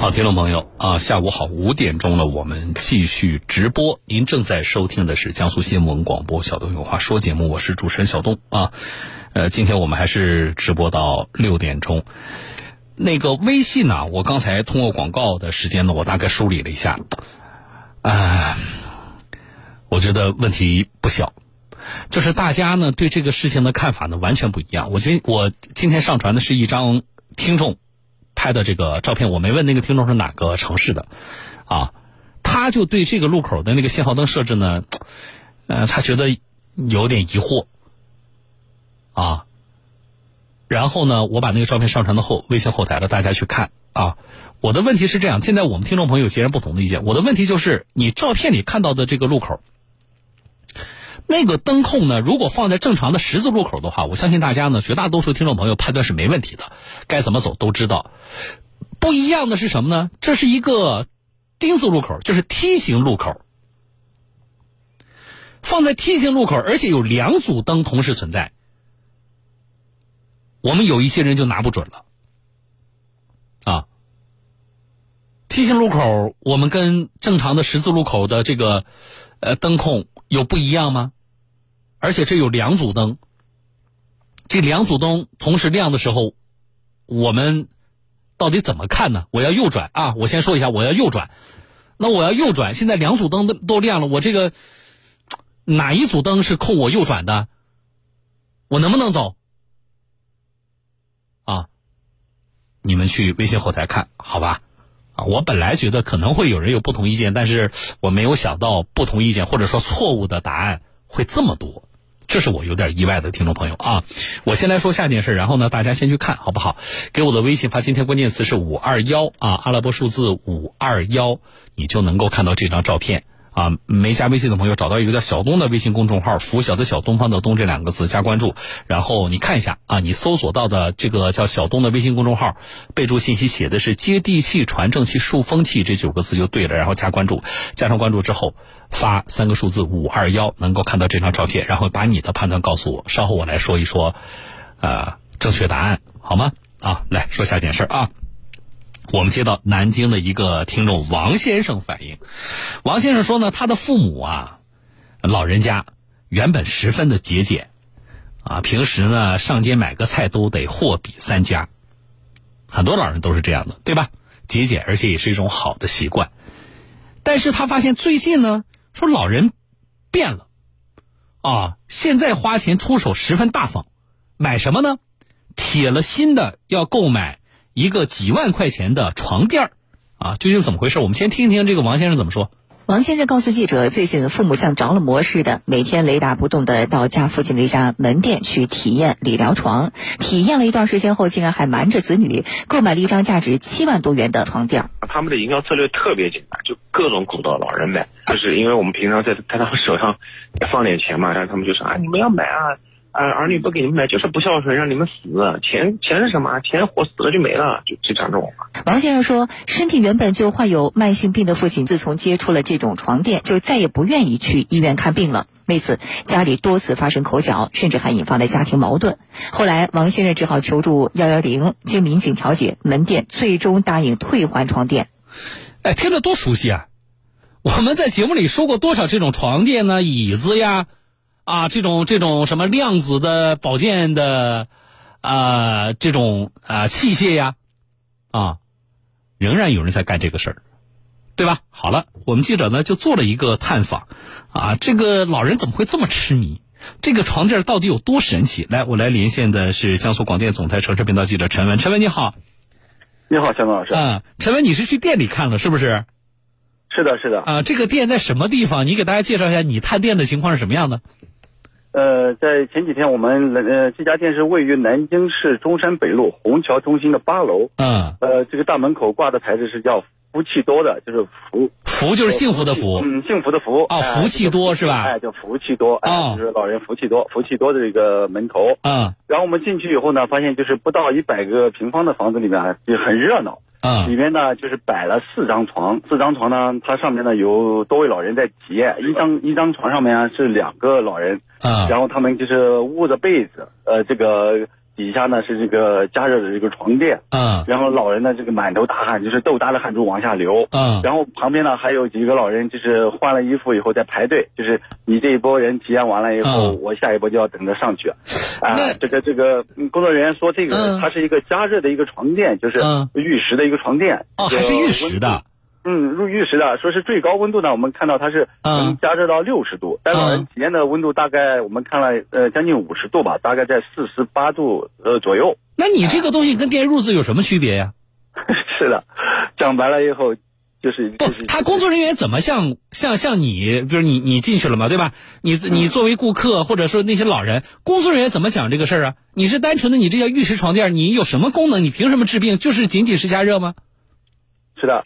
好，听众朋友啊，下午好，五点钟了，我们继续直播。您正在收听的是江苏新闻广播小东有话说节目，我是主持人小东啊。呃，今天我们还是直播到六点钟。那个微信呢，我刚才通过广告的时间呢，我大概梳理了一下，啊，我觉得问题不小，就是大家呢对这个事情的看法呢完全不一样。我今我今天上传的是一张听众。拍的这个照片，我没问那个听众是哪个城市的，啊，他就对这个路口的那个信号灯设置呢，呃，他觉得有点疑惑，啊，然后呢，我把那个照片上传到后微信后台了，大家去看啊。我的问题是这样，现在我们听众朋友截然不同的意见，我的问题就是你照片里看到的这个路口。那个灯控呢？如果放在正常的十字路口的话，我相信大家呢，绝大多数听众朋友判断是没问题的，该怎么走都知道。不一样的是什么呢？这是一个丁字路口，就是梯形路口，放在梯形路口，而且有两组灯同时存在，我们有一些人就拿不准了。啊，梯形路口，我们跟正常的十字路口的这个呃灯控有不一样吗？而且这有两组灯，这两组灯同时亮的时候，我们到底怎么看呢？我要右转啊！我先说一下，我要右转。那我要右转，现在两组灯都都亮了，我这个哪一组灯是控我右转的？我能不能走？啊！你们去微信后台看好吧？啊，我本来觉得可能会有人有不同意见，但是我没有想到不同意见或者说错误的答案会这么多。这是我有点意外的听众朋友啊！我先来说下件事，然后呢，大家先去看好不好？给我的微信发今天关键词是五二幺啊，阿拉伯数字五二幺，你就能够看到这张照片。啊，没加微信的朋友找到一个叫小东的微信公众号，拂晓的小东方的东这两个字加关注，然后你看一下啊，你搜索到的这个叫小东的微信公众号，备注信息写的是接地气、传正气、树风气这九个字就对了，然后加关注，加上关注之后发三个数字五二幺，能够看到这张照片，然后把你的判断告诉我，稍后我来说一说，呃，正确答案好吗？啊，来说下件事儿啊。我们接到南京的一个听众王先生反映，王先生说呢，他的父母啊，老人家原本十分的节俭，啊，平时呢上街买个菜都得货比三家，很多老人都是这样的，对吧？节俭而且也是一种好的习惯，但是他发现最近呢，说老人变了，啊，现在花钱出手十分大方，买什么呢？铁了心的要购买。一个几万块钱的床垫儿，啊，究竟怎么回事？我们先听一听这个王先生怎么说。王先生告诉记者，最近父母像着了魔似的，每天雷打不动的到家附近的一家门店去体验理疗床。体验了一段时间后，竟然还瞒着子女购买了一张价值七万多元的床垫。他们的营销策略特别简单，就各种鼓捣老人买，就是因为我们平常在在他们手上放点钱嘛，然后他们就说啊，你们要买啊。啊，儿女不给你们买就是不孝顺，让你们死。钱钱是什么？钱活死了就没了，就就讲这种话。王先生说，身体原本就患有慢性病的父亲，自从接触了这种床垫，就再也不愿意去医院看病了。为此，家里多次发生口角，甚至还引发了家庭矛盾。后来，王先生只好求助幺幺零，经民警调解，门店最终答应退还床垫。哎，听着多熟悉啊！我们在节目里说过多少这种床垫呢？椅子呀。啊，这种这种什么量子的保健的啊，这种啊器械呀，啊，仍然有人在干这个事儿，对吧？好了，我们记者呢就做了一个探访，啊，这个老人怎么会这么痴迷？这个床垫到底有多神奇？来，我来连线的是江苏广电总台城市频道记者陈文，陈文你好，你好，小东老师。啊，陈文，你是去店里看了是不是？是的，是的。啊，这个店在什么地方？你给大家介绍一下，你探店的情况是什么样的？呃，在前几天，我们呃这家店是位于南京市中山北路虹桥中心的八楼。嗯。呃，这个大门口挂的牌子是叫“福气多”的，就是福福就是幸福的福。嗯，幸福的福。哦，福气多是吧？哎，叫福气多。哦。就是老人福气多，福气多的这个门头。嗯。然后我们进去以后呢，发现就是不到一百个平方的房子里面就很热闹。嗯，里面呢就是摆了四张床，四张床呢，它上面呢有多位老人在体验，一张一张床上面是两个老人，啊，然后他们就是捂着被子，呃，这个底下呢是这个加热的这个床垫，嗯然后老人呢这个满头大汗，就是豆大的汗珠往下流。嗯然后旁边呢还有几个老人，就是换了衣服以后在排队，就是你这一波人体验完了以后，嗯我下一波就要等着上去。啊、那这个这个嗯工作人员说这个、嗯它是一个加热的一个床垫，就是嗯玉石的一个床垫。哦，还是玉石的。嗯，入玉石的，说是最高温度呢，我们看到它是嗯能加热到六十度，但老人嗯体验的温度大概我们看了呃将近五十度吧，大概在四十八度呃左右。那你这个东西跟电褥子有什么区别呀？是的，讲白了以后就是不就是，他工作人员怎么像像像你，比如你你进去了嘛，对吧？你你作为顾客或者说那些老人，工作人员怎么讲这个事儿啊？你是单纯的你这叫玉石床垫，你有什么功能？你凭什么治病？就是仅仅是加热吗？是的，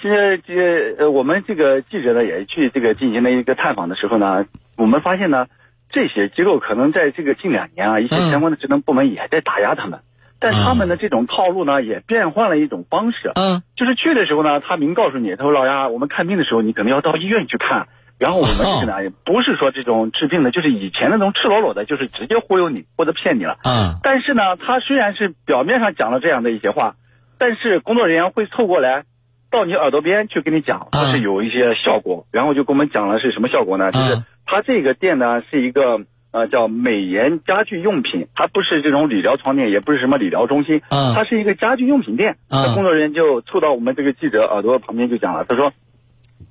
现在这个呃，我们这个记者呢也去这个进行了一个探访的时候呢，我们发现呢，这些机构可能在这个近两年啊，一些嗯相关的职能部门也在打压他们，但他们的这种套路呢，也变换了一种方式，嗯。就是去的时候呢，他明告诉你，他说老丫，我们看病的时候你可能要到医院去看。然后我们这个呢，也不是说这种治病的，就是以前那种赤裸裸的，就是直接忽悠你或者骗你了。嗯。但是呢，他虽然是表面上讲了这样的一些话，但是工作人员会凑过来，到你耳朵边去跟你讲，它是有一些效果，然后就跟我们讲了是什么效果呢？就是嗯它这个店呢是一个呃叫美颜家具用品，它不是这种理疗床垫，也不是什么理疗中心，嗯它是一个家具用品店。嗯工作人员就凑到我们这个记者耳朵旁边就讲了，他说，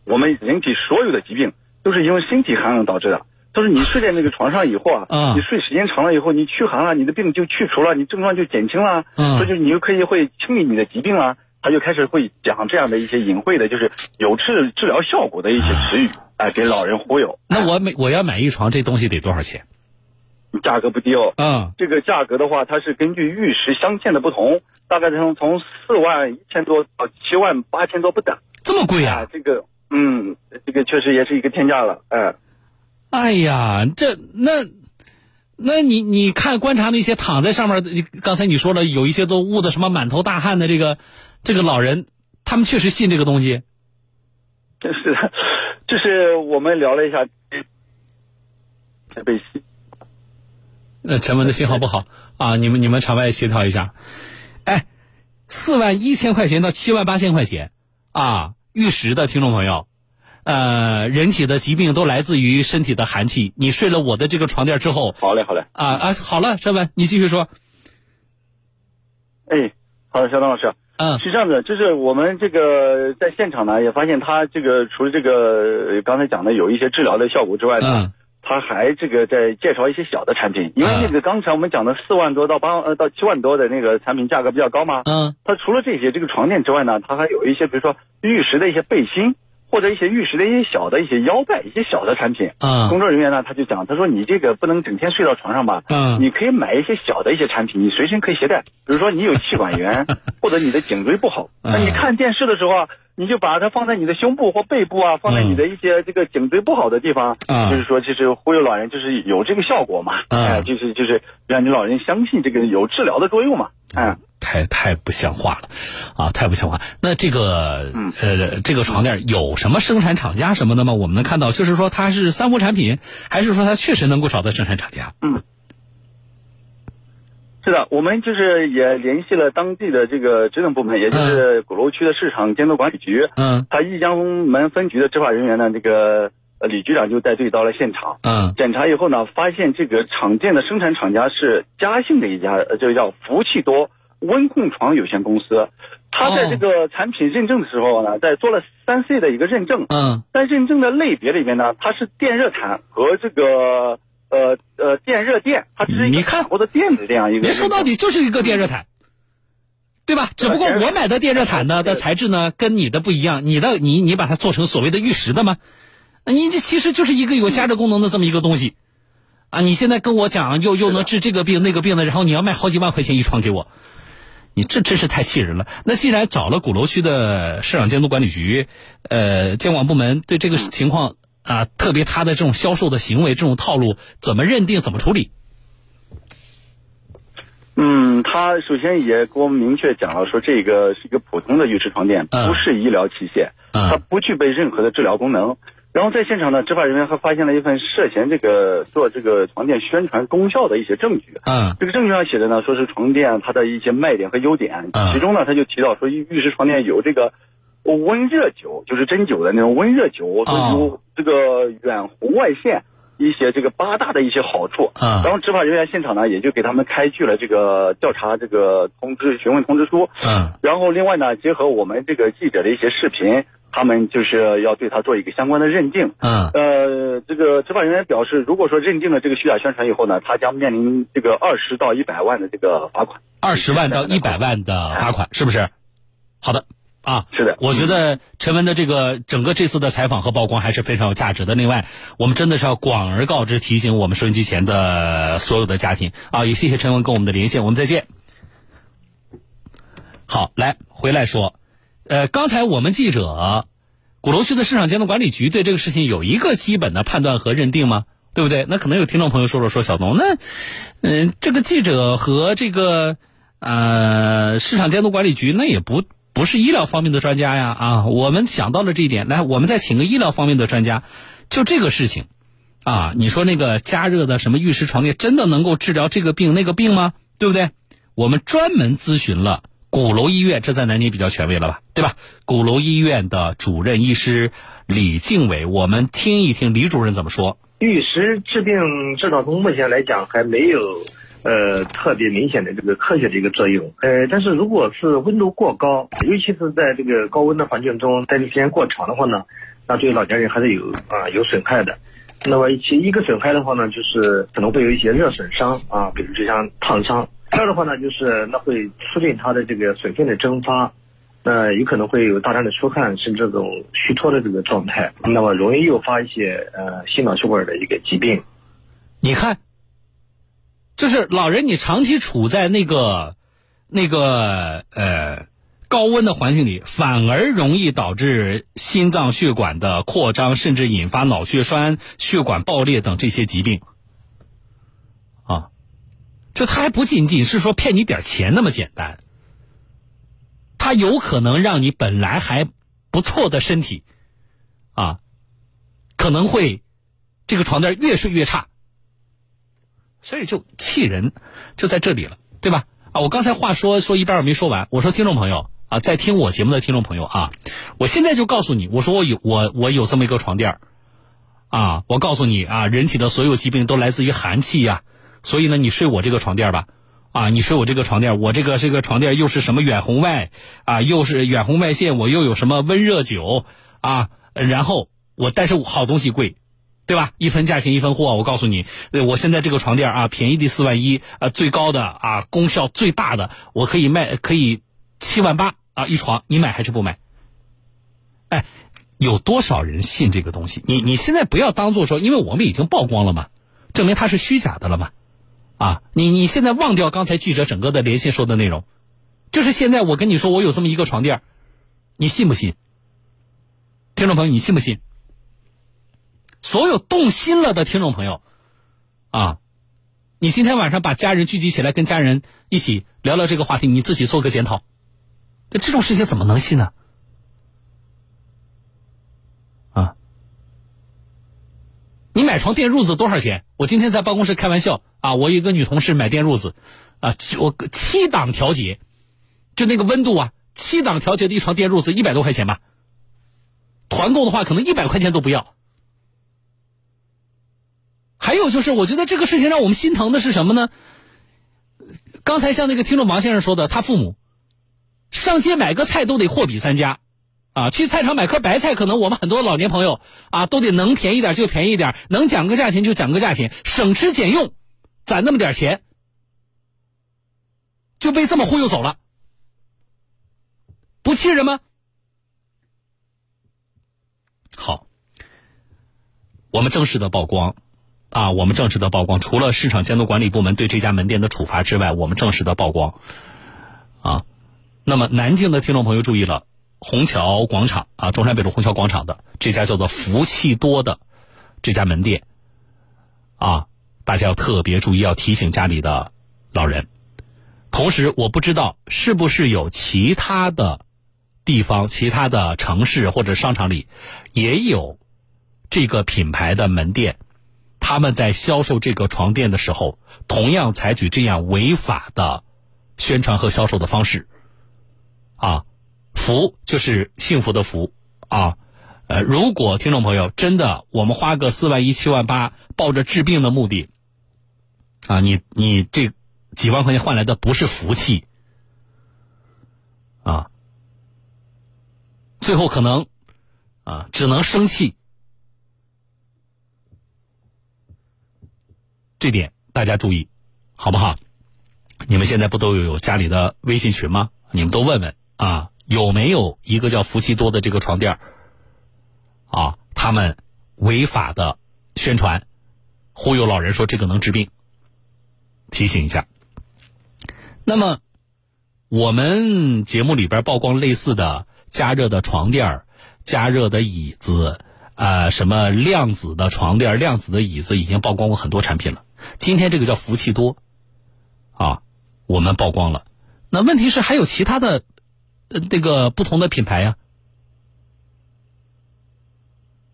我们人体所有的疾病都是因为身体寒冷导致的。他说你睡在那个床上以后啊，嗯你睡时间长了以后，你驱寒了，你的病就去除了，你症状就减轻了，嗯所以就你就可以会清理你的疾病了。他就开始会讲这样的一些隐晦的，就是有治治疗效果的一些词语，哎、给老人忽悠。那我买我要买一床，这东西得多少钱？价格不低哦。嗯这个价格的话，它是根据玉石镶嵌的不同，大概从从四万一千多到七万八千多不等。这么贵啊？这个嗯，这个确实也是一个天价了，哎、哎呀，这那，那你你看观察那些躺在上面的，刚才你说了有一些都捂得什么满头大汗的这个这个老人，他们确实信这个东西。就是就是我们聊了一下，被吸呃，陈文的信号不好啊，你们你们场外协调一下。哎，四万一千块钱到七万八千块钱啊，玉石的听众朋友，呃，人体的疾病都来自于身体的寒气。你睡了我的这个床垫之后好嘞好嘞，啊啊，好了，陈文，你继续说。哎，好的，肖东老师。嗯。是这样的，就是我们这个在现场呢，也发现他这个除了这个呃刚才讲的有一些治疗的效果之外呢，嗯。他还这个在介绍一些小的产品，因为嗯。那个刚才我们讲的四万多到八呃到七万多的那个产品价格比较高嘛，嗯。它除了这些这个床垫之外呢，他还有一些比如说玉石的一些背心，或者一些玉石的一些小的一些腰带，一些小的产品。嗯工作人员呢，他就讲，他说你这个不能整天睡到床上吧，嗯你可以买一些小的一些产品，你随身可以携带。比如说你有气管炎，或者你的颈椎不好，嗯那你看电视的时候啊，你就把它放在你的胸部或背部啊，放在你的一些这个颈椎不好的地方，嗯就是说就是忽悠老人，就是有这个效果嘛，嗯哎，就是就是让你老人相信这个有治疗的作用嘛，嗯。太太不像话了，啊，太不像话。那这个、嗯呃，这个床垫有什么生产厂家什么的吗？我们能看到，就是说它是三无产品，还是说它确实能够找到生产厂家？嗯是的，我们就是也联系了当地的这个职能部门，也就是鼓楼区的市场监督管理局。嗯他义江门分局的执法人员呢，这个呃李局长就带队到了现场，嗯检查以后呢，发现这个厂店的生产厂家是嘉兴的一家，呃，这个叫福气多温控床有限公司。它在这个产品认证的时候呢，在做了三 C 的一个认证，嗯在认证的类别里面呢，它是电热毯和这个呃呃电热垫，它只是一个你看或者电的这样一个你。说到底就是一个电热毯，对吧？只不过我买的电热毯呢的材质呢跟你的不一样，你的你你把它做成所谓的玉石的吗？你这其实就是一个有加热功能的这么一个东西，啊！你现在跟我讲又又能治这个病那个病的，然后你要卖好几万块钱一床给我，你这真是太气人了。那既然找了鼓楼区的市场监督管理局，呃，监管部门对这个情况啊，特别他的这种销售的行为、这种套路，怎么认定、怎么处理？嗯，他首先也给我们明确讲了，说这个是一个普通的浴室床垫，嗯不是医疗器械，嗯它不具备任何的治疗功能。然后在现场呢，执法人员还发现了一份涉嫌这个做这个床垫宣传功效的一些证据。嗯这个证据上写的呢，说是床垫它的一些卖点和优点，嗯其中呢，他就提到说玉玉石床垫有这个温热灸，就是针灸的那种温热灸，说哦有这个远红外线一些这个八大的一些好处。嗯然后执法人员现场呢，也就给他们开具了这个调查这个通知询问通知书。嗯然后另外呢，结合我们这个记者的一些视频，他们就是要对他做一个相关的认定。嗯呃，这个执法人员表示，如果说认定了这个虚假宣传以后呢，他将面临这个二十到一百万的这个罚款。二十万到一百万的罚款，是不是？好的啊，是的，我觉得陈文的这个整个这次的采访和曝光还是非常有价值的。另外，我们真的是要广而告之，提醒我们收音机前的所有的家庭啊！也谢谢陈文跟我们的连线，我们再见。好，来回来说，呃，刚才我们记者鼓楼区的市场监督管理局对这个事情有一个基本的判断和认定吗？对不对？那可能有听众朋友说了，说小东，那嗯、这个记者和这个呃市场监督管理局那也不不是医疗方面的专家呀啊，我们想到了这一点，来，我们再请个医疗方面的专家，就这个事情啊，你说那个加热的什么玉石床垫真的能够治疗这个病那个病吗？对不对？我们专门咨询了鼓楼医院，这在南京比较权威了吧，对吧？鼓楼医院的主任医师李敬伟，我们听一听李主任怎么说。玉石治病治到从目前来讲还没有呃特别明显的这个科学的一个作用。呃，但是如果是温度过高，尤其是在这个高温的环境中待的时间过长的话呢，那对老年人还是有啊、有损害的。那么其一个损害的话呢，就是可能会有一些热损伤啊，比如就像烫伤。第二的话呢，就是那会促进它的这个水分的蒸发。呃，有可能会有大量的出汗，甚至这种虚脱的这个状态，那么容易诱发一些呃心脑血管的一个疾病。你看，就是老人，你长期处在那个那个呃高温的环境里，反而容易导致心脏血管的扩张，甚至引发脑血栓、血管爆裂等这些疾病。就它还不仅仅是说骗你点钱那么简单，它有可能让你本来还不错的身体，啊，可能会这个床垫越睡越差。所以就气人，就在这里了，对吧？啊，我刚才话说说一半儿没说完，我说听众朋友啊，在听我节目的听众朋友啊，我现在就告诉你，我说我有我我有这么一个床垫啊，我告诉你啊，人体的所有疾病都来自于寒气呀、所以呢，你睡我这个床垫吧，啊，你睡我这个床垫，我这个这个床垫又是什么远红外啊，又是远红外线，我又有什么温热灸啊，然后我但是好东西贵，对吧？一分价钱一分货，我告诉你，我现在这个床垫啊，便宜的四万一，啊，最高的啊，功效最大的，我可以卖，可以七万八啊一床，你买还是不买？哎，有多少人信这个东西？你你现在不要当做说，因为我们已经曝光了嘛，证明它是虚假的了嘛，啊，你你现在忘掉刚才记者整个的连线说的内容，就是现在我跟你说我有这么一个床垫，你信不信？听众朋友，你信不信？所有动心了的听众朋友，啊，你今天晚上把家人聚集起来，跟家人一起聊聊这个话题，你自己做个检讨。那这种事情怎么能信呢？你买床垫褥子多少钱？我今天在办公室开玩笑啊，我有一个女同事买垫褥子，啊，我七档调节，就那个温度啊，七档调节的一床垫褥子一百多块钱吧。团购的话，可能一百块钱都不要。还有就是，我觉得这个事情让我们心疼的是什么呢？刚才像那个听众王先生说的，他父母上街买个菜都得货比三家，啊，去菜场买颗白菜，可能我们很多老年朋友啊都得能便宜点就便宜点，能讲个价钱就讲个价钱，省吃俭用，攒那么点钱，就被这么忽悠走了，不气人吗？好，我们正式的曝光。啊，我们正式的曝光，除了市场监督管理部门对这家门店的处罚之外，我们正式的曝光。啊，那么南京的听众朋友注意了，虹桥广场啊，中山北路虹桥广场的这家叫做福气多的这家门店，啊，大家要特别注意，要提醒家里的老人。同时，我不知道是不是有其他的地方、其他的城市或者商场里也有这个品牌的门店，他们在销售这个床垫的时候，同样采取这样违法的宣传和销售的方式。啊，福就是幸福的福啊。呃，如果听众朋友真的我们花个四万一七万八，抱着治病的目的，啊，你你这几万块钱换来的不是福气，啊，最后可能啊只能生气，这点大家注意，好不好？你们现在不都有家里的微信群吗？你们都问问啊，有没有一个叫福气多的这个床垫？啊，他们违法的宣传，忽悠老人说这个能治病，提醒一下。那么，我们节目里边曝光类似的加热的床垫加热的椅子，啊，什么量子的床垫量子的椅子，已经曝光过很多产品了。今天这个叫福气多，啊，我们曝光了。那问题是还有其他的，呃，这个不同的品牌呀。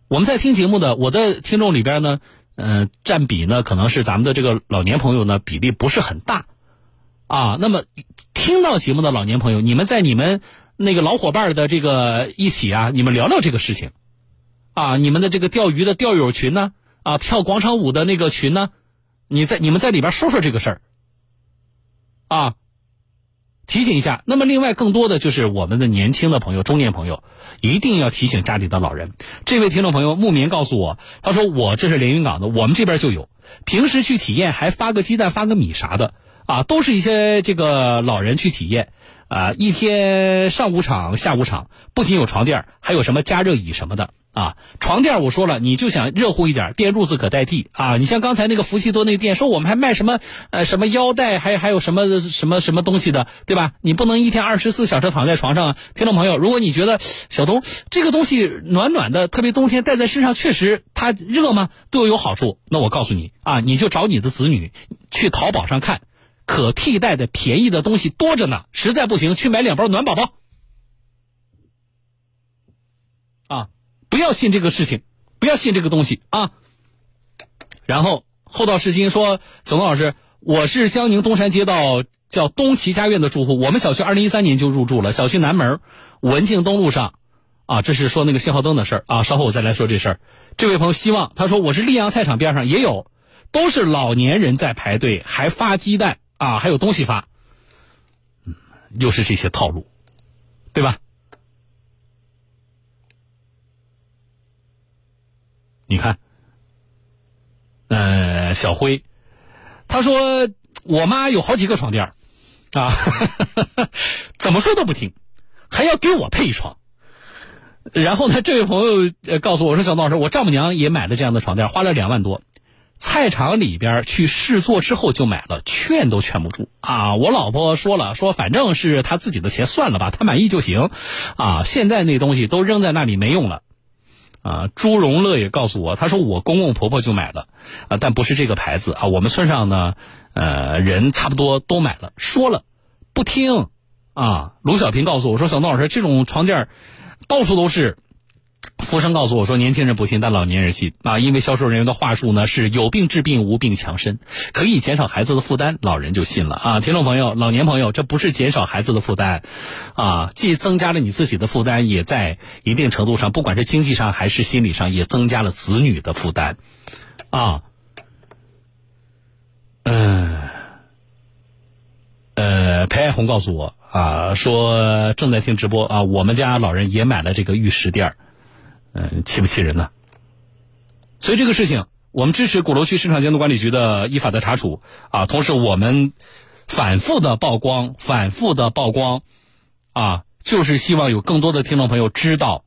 我们在听节目的，我的听众里边呢，嗯，占比呢可能是咱们的这个老年朋友呢比例不是很大，啊，那么听到节目的老年朋友，你们在你们那个老伙伴的这个一起啊，你们聊聊这个事情，啊，你们的这个钓鱼的钓友群呢，啊，跳广场舞的那个群呢，你在你们在里边说说这个事儿，啊。提醒一下，那么另外更多的就是我们的年轻的朋友、中年朋友，一定要提醒家里的老人。这位听众朋友牧棉告诉我，他说我这是连云港的，我们这边就有，平时去体验还发个鸡蛋、发个米啥的，啊，都是一些这个老人去体验，啊，一天上午场、下午场，不仅有床垫，还有什么加热椅什么的。啊，床垫我说了，你就想热乎一点，电褥子可代替啊。你像刚才那个福气多那个店，说我们还卖什么呃什么腰带，还还有什么什么什么东西的，对吧？你不能一天二十四小时躺在床上啊。听众朋友，如果你觉得小东这个东西暖暖的，特别冬天戴在身上确实它热吗？对我有好处，那我告诉你啊，你就找你的子女去淘宝上看，可替代的便宜的东西多着呢。实在不行，去买两包暖宝宝。不要信这个事情，不要信这个东西啊！然后厚道是金说：“小东老师，我是江宁东山街道叫东齐家苑的住户，我们小区二零一三年就入住了，小区南门文静东路上，啊，这是说那个信号灯的事儿啊。稍后我再来说这事儿。这位朋友希望他说我是溧阳菜场边上也有，都是老年人在排队，还发鸡蛋啊，还有东西发，嗯，又是这些套路，对吧？”你看，呃，小辉，他说我妈有好几个床垫啊，怎么说都不听，还要给我配一床。然后呢，这位朋友告诉我说：“小东老师，我丈母娘也买了这样的床垫，花了两万多，菜场里边去试坐之后就买了，劝都劝不住啊。”我老婆说了，说反正是她自己的钱，算了吧，她满意就行啊。现在那东西都扔在那里没用了。啊，朱荣乐也告诉我，他说我公公婆婆就买了，啊，但不是这个牌子啊。我们村上呢，呃，人差不多都买了，说了不听，啊。卢小平告诉我说，小东老师，这种床垫到处都是。福生告诉我说：“年轻人不信，但老年人信啊！因为销售人员的话术呢是有病治病，无病强身，可以减少孩子的负担，老人就信了啊！听众朋友，老年朋友，这不是减少孩子的负担，啊，既增加了你自己的负担，也在一定程度上，不管是经济上还是心理上，也增加了子女的负担，啊，嗯，呃，裴爱红告诉我啊，说正在听直播啊，我们家老人也买了这个玉石垫儿。”嗯，气不气人呢？所以这个事情，我们支持鼓楼区市场监督管理局的依法的查处啊。同时，我们反复的曝光，反复的曝光，啊，就是希望有更多的听众朋友知道，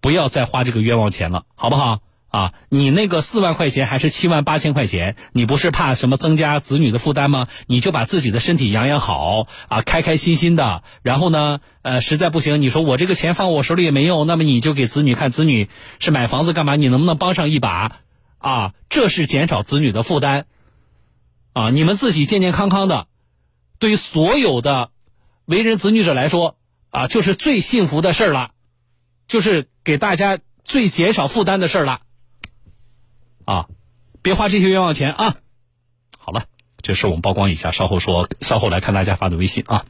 不要再花这个冤枉钱了，好不好？啊，你那个四万块钱还是七万八千块钱？你不是怕什么增加子女的负担吗？你就把自己的身体养养好啊，开开心心的。然后呢，呃，实在不行，你说我这个钱放我手里也没用，那么你就给子女看，子女是买房子干嘛？你能不能帮上一把？啊，这是减少子女的负担。啊，你们自己健健康康的，对于所有的为人子女者来说，啊，就是最幸福的事儿了，就是给大家最减少负担的事儿了。啊，别花这些冤枉钱啊！好了，这事我们曝光一下，稍后说，稍后来看大家发的微信啊。